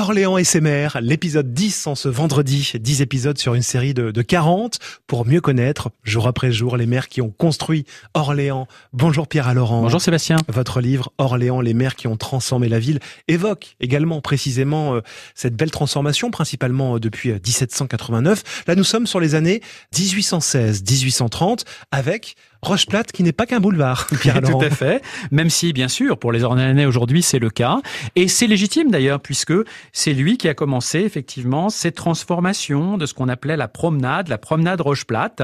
Orléans et ses mères, l'épisode 10 en ce vendredi, 10 épisodes sur une série de, de 40 pour mieux connaître jour après jour les mères qui ont construit Orléans. Bonjour Pierre Laurent. Bonjour Sébastien. Votre livre Orléans, les mères qui ont transformé la ville évoque également précisément euh, cette belle transformation, principalement euh, depuis 1789. Là, nous sommes sur les années 1816-1830 avec Rocheplate qui n'est pas qu'un boulevard. Pierre Tout à fait. Même si, bien sûr, pour les Orléanais aujourd'hui, c'est le cas. Et c'est légitime d'ailleurs, puisque c'est lui qui a commencé effectivement cette transformation de ce qu'on appelait la promenade, la promenade Rocheplate,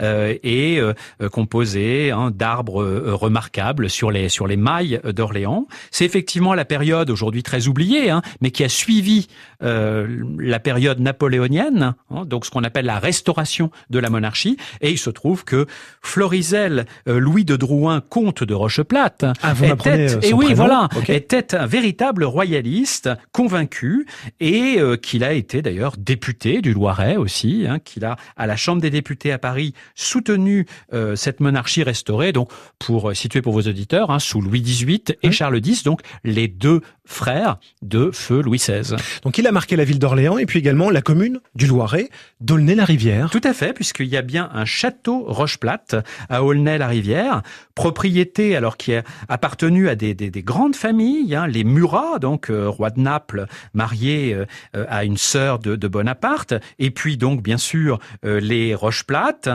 euh, et euh, composée hein, d'arbres euh, remarquables sur les sur les mailles d'Orléans. C'est effectivement la période aujourd'hui très oubliée, hein, mais qui a suivi euh, la période napoléonienne, hein, donc ce qu'on appelle la restauration de la monarchie. Et il se trouve que Florisel euh, Louis de Drouin, comte de Rocheplate, ah, était, et oui, voilà, était un véritable royaliste convaincu et euh, qu'il a été d'ailleurs député du Loiret aussi, hein, qu'il a à la Chambre des députés à Paris soutenu euh, cette monarchie restaurée. Donc, pour situer pour vos auditeurs, hein, sous Louis XVIII et Charles X, donc les deux frères de feu Louis XVI. Donc, il a marqué la ville d'Orléans et puis également la commune du Loiret, d'Aulnay-la-Rivière. Tout à fait, puisqu'il y a bien un château Rocheplate à Aulnay-la-Rivière, propriété alors qui a appartenu à des, des, des grandes familles, hein, les Murat, donc euh, roi de Naples, marié euh, euh, à une sœur de, de, Bonaparte, et puis donc bien sûr les Rocheplates.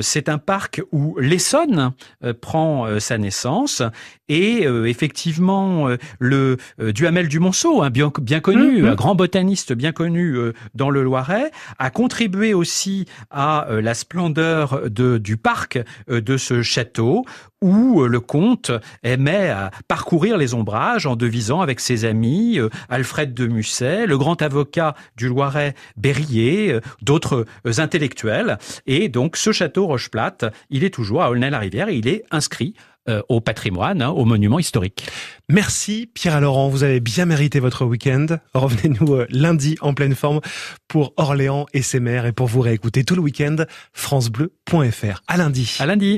C'est un parc où l'Essonne prend sa naissance et effectivement le Duhamel du Monceau, hein, bien, bien connu, mmh, mmh. un grand botaniste bien connu dans le Loiret, a contribué aussi à la splendeur de, du parc de ce château où euh, le comte aimait à parcourir les ombrages en devisant avec ses amis euh, Alfred de Musset, le grand avocat du Loiret Berrier, euh, d'autres intellectuels. Et donc ce château Rocheplate, il est toujours à Aulnay-la-Rivière et il est inscrit au patrimoine, hein, au monument historique. Merci Pierre Laurent, vous avez bien mérité votre week-end. Revenez-nous lundi en pleine forme pour Orléans et ses mères et pour vous réécouter tout le week-end francebleu.fr. À lundi. À lundi.